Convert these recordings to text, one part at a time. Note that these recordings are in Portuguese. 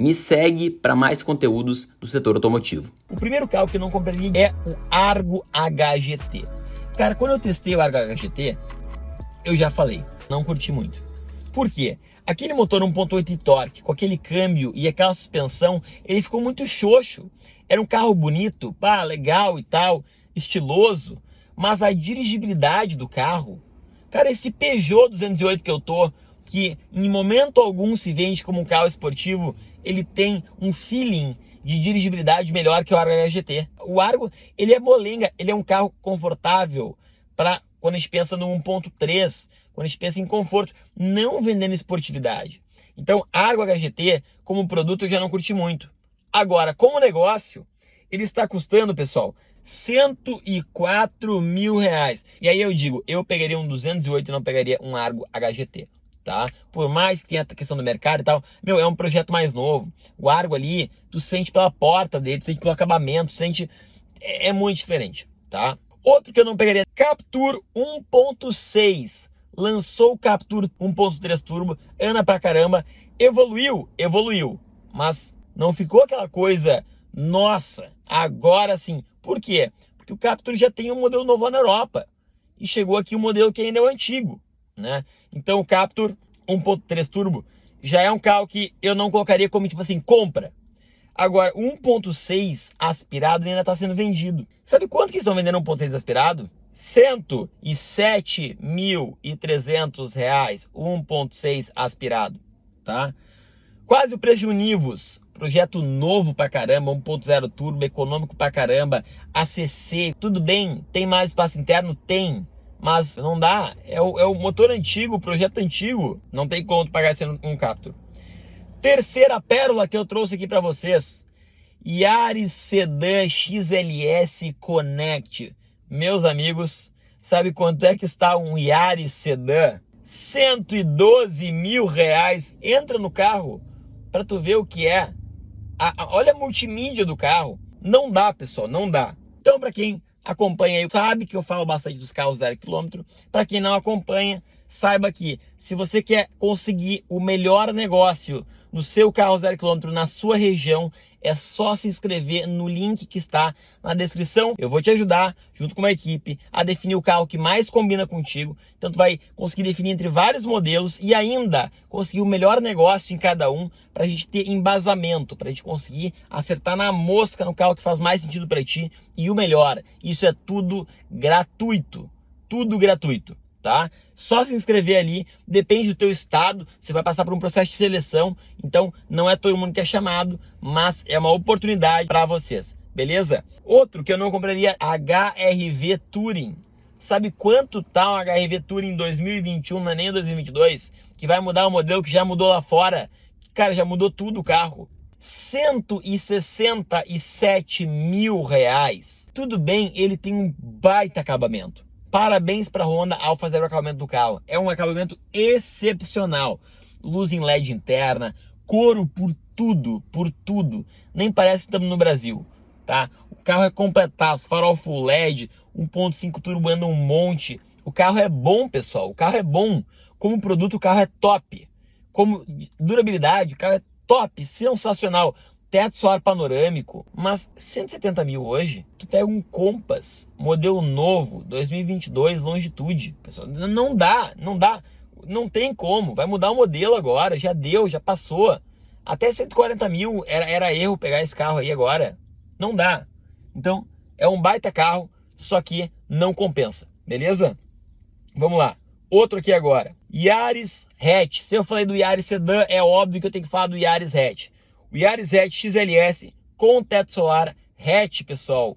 Me segue para mais conteúdos do setor automotivo. O primeiro carro que eu não comprei é o Argo HGT. Cara, quando eu testei o Argo HGT, eu já falei, não curti muito. Por quê? Aquele motor 1.8 torque, com aquele câmbio e aquela suspensão, ele ficou muito xoxo. Era um carro bonito, pá, legal e tal, estiloso, mas a dirigibilidade do carro, cara, esse Peugeot 208 que eu tô, que em momento algum se vende como um carro esportivo, ele tem um feeling de dirigibilidade melhor que o Argo HGT. O Argo, ele é molenga, ele é um carro confortável para quando a gente pensa no 1.3, quando a gente pensa em conforto, não vendendo esportividade. Então, Argo HGT, como produto, eu já não curti muito. Agora, como negócio, ele está custando, pessoal, 104 mil reais. E aí eu digo, eu pegaria um 208 e não pegaria um Argo HGT tá? Por mais que tenha a questão do mercado e tal, meu, é um projeto mais novo. O Argo ali, tu sente pela porta dele, tu sente pelo acabamento, sente. É, é muito diferente, tá? Outro que eu não pegaria, Capture 1.6. Lançou o Capture 1.3 Turbo, anda pra caramba, evoluiu, evoluiu, mas não ficou aquela coisa, nossa, agora sim. Por quê? Porque o Capture já tem um modelo novo lá na Europa e chegou aqui um modelo que ainda é o antigo né? Então o Captur 1.3 turbo já é um carro que eu não colocaria como tipo assim, compra. Agora, 1.6 aspirado ainda está sendo vendido. Sabe quanto que estão vendendo 1.6 aspirado? 107.300 reais, 1.6 aspirado, tá? Quase o preço de Univos, projeto novo pra caramba, 1.0 turbo, econômico pra caramba, ACC, tudo bem, tem mais espaço interno? Tem, mas não dá. É o, é o motor antigo, o projeto antigo. Não tem como pagar esse um capto. Terceira pérola que eu trouxe aqui para vocês. Yaris Sedan XLS Connect. Meus amigos, sabe quanto é que está um Yaris Sedan? 112 mil reais. Entra no carro para tu ver o que é. A, a, olha a multimídia do carro. Não dá, pessoal, não dá. Então, para quem acompanha aí, sabe que eu falo bastante dos carros zero quilômetro. Para quem não acompanha, saiba que se você quer conseguir o melhor negócio no seu carro zero quilômetro na sua região, é só se inscrever no link que está na descrição. Eu vou te ajudar, junto com uma equipe, a definir o carro que mais combina contigo. Então, tu vai conseguir definir entre vários modelos e ainda conseguir o melhor negócio em cada um para a gente ter embasamento, para a gente conseguir acertar na mosca no carro que faz mais sentido para ti. E o melhor, isso é tudo gratuito. Tudo gratuito tá? Só se inscrever ali, depende do teu estado, você vai passar por um processo de seleção, então não é todo mundo que é chamado, mas é uma oportunidade para vocês, beleza? Outro que eu não compraria, HRV Touring. Sabe quanto tá um HRV Touring 2021, não é nem 2022, que vai mudar o modelo que já mudou lá fora? Cara, já mudou tudo o carro. 167 mil reais. Tudo bem, ele tem um baita acabamento. Parabéns para a Honda ao fazer o acabamento do carro. É um acabamento excepcional. Luz em LED interna, couro por tudo, por tudo. Nem parece que estamos no Brasil, tá? O carro é completaço, farol full LED, 1.5 turbo anda um monte. O carro é bom, pessoal. O carro é bom. Como produto, o carro é top. Como durabilidade, o carro é top, sensacional teto solar panorâmico, mas 170 mil hoje, tu pega um Compass, modelo novo, 2022, longitude, pessoal, não dá, não dá, não tem como, vai mudar o modelo agora, já deu, já passou, até 140 mil era, era erro pegar esse carro aí agora, não dá, então é um baita carro, só que não compensa, beleza? Vamos lá, outro aqui agora, Yaris Hatch, se eu falei do Yaris Sedan, é óbvio que eu tenho que falar do Yaris Hatch, o Yaris Hatch XLS com teto solar hatch, pessoal.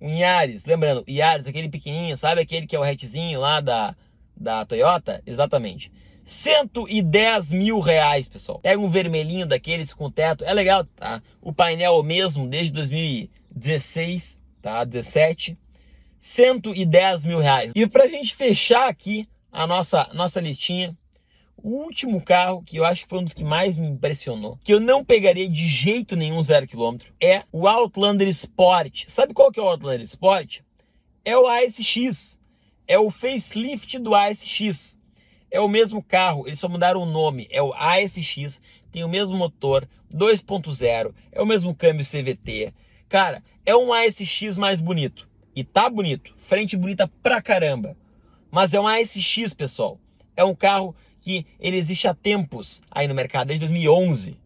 Um Yaris, lembrando, Yaris, aquele pequenininho, sabe aquele que é o hatchzinho lá da, da Toyota? Exatamente. 110 mil reais, pessoal. Pega um vermelhinho daqueles com teto, é legal, tá? O painel é mesmo desde 2000, 16, tá? 17, 110 mil reais. E pra gente fechar aqui a nossa, nossa listinha, o último carro que eu acho que foi um dos que mais me impressionou, que eu não pegaria de jeito nenhum zero quilômetro, é o Outlander Sport. Sabe qual que é o Outlander Sport? É o ASX. É o facelift do ASX. É o mesmo carro, eles só mudaram o nome. É o ASX, tem o mesmo motor, 2.0, é o mesmo câmbio CVT. Cara, é um ASX mais bonito. E tá bonito, frente bonita pra caramba. Mas é um ASX, pessoal. É um carro que ele existe há tempos aí no mercado, desde 2011.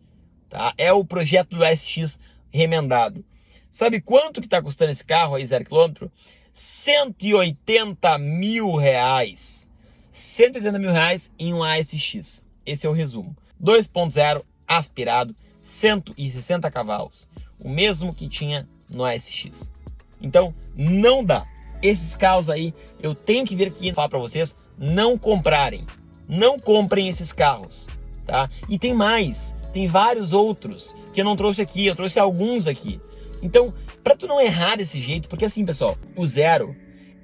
Tá? É o projeto do ASX remendado. Sabe quanto que está custando esse carro aí, zero quilômetro? 180 mil reais. 180 mil reais em um ASX. Esse é o resumo. 2.0 aspirado, 160 cavalos. O mesmo que tinha no ASX. Então, não dá. Esses carros aí, eu tenho que vir aqui falar para vocês não comprarem. Não comprem esses carros, tá? E tem mais, tem vários outros que eu não trouxe aqui, eu trouxe alguns aqui. Então, para tu não errar desse jeito, porque assim, pessoal, o zero,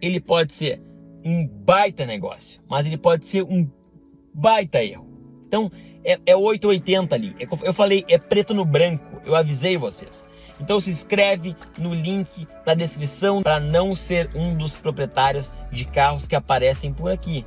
ele pode ser um baita negócio, mas ele pode ser um baita erro. Então, é, é 880 ali. É, eu falei, é preto no branco. Eu avisei vocês. Então se inscreve no link da descrição para não ser um dos proprietários de carros que aparecem por aqui.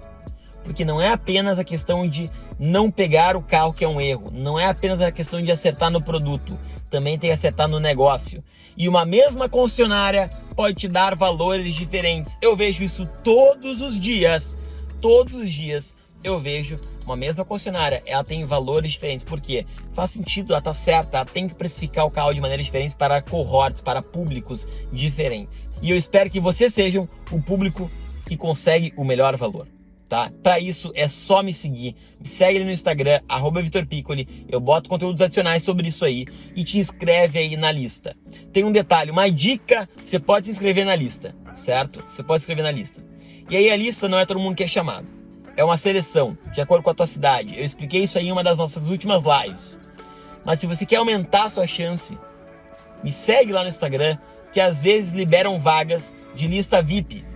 Porque não é apenas a questão de não pegar o carro que é um erro, não é apenas a questão de acertar no produto, também tem que acertar no negócio. E uma mesma concessionária pode te dar valores diferentes. Eu vejo isso todos os dias. Todos os dias eu vejo uma mesma concessionária, ela tem valores diferentes. Por quê? Faz sentido, ela tá certa, ela tem que precificar o carro de maneira diferente para cohorts, para públicos diferentes. E eu espero que vocês sejam o público que consegue o melhor valor tá? Para isso é só me seguir. Me segue no Instagram, arroba Vitor Piccoli. Eu boto conteúdos adicionais sobre isso aí e te inscreve aí na lista. Tem um detalhe, uma dica, você pode se inscrever na lista, certo? Você pode se inscrever na lista. E aí a lista não é todo mundo que é chamado. É uma seleção, de acordo com a tua cidade. Eu expliquei isso aí em uma das nossas últimas lives. Mas se você quer aumentar a sua chance, me segue lá no Instagram, que às vezes liberam vagas de lista VIP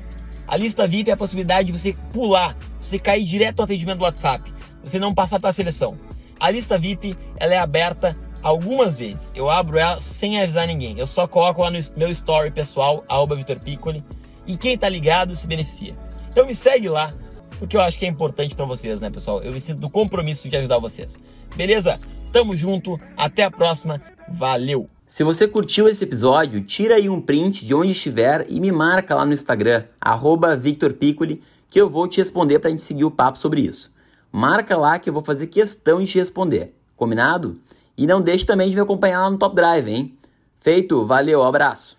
a lista VIP é a possibilidade de você pular, você cair direto no atendimento do WhatsApp, você não passar pela seleção. A lista VIP ela é aberta algumas vezes. Eu abro ela sem avisar ninguém. Eu só coloco lá no meu story pessoal, arroba Vitor Piccoli, e quem tá ligado se beneficia. Então me segue lá, porque eu acho que é importante para vocês, né, pessoal? Eu me sinto do compromisso de ajudar vocês. Beleza? Tamo junto, até a próxima. Valeu! Se você curtiu esse episódio, tira aí um print de onde estiver e me marca lá no Instagram, @victorpiccoli, que eu vou te responder para a gente seguir o papo sobre isso. Marca lá que eu vou fazer questão de te responder. Combinado? E não deixe também de me acompanhar lá no Top Drive, hein? Feito, valeu, abraço!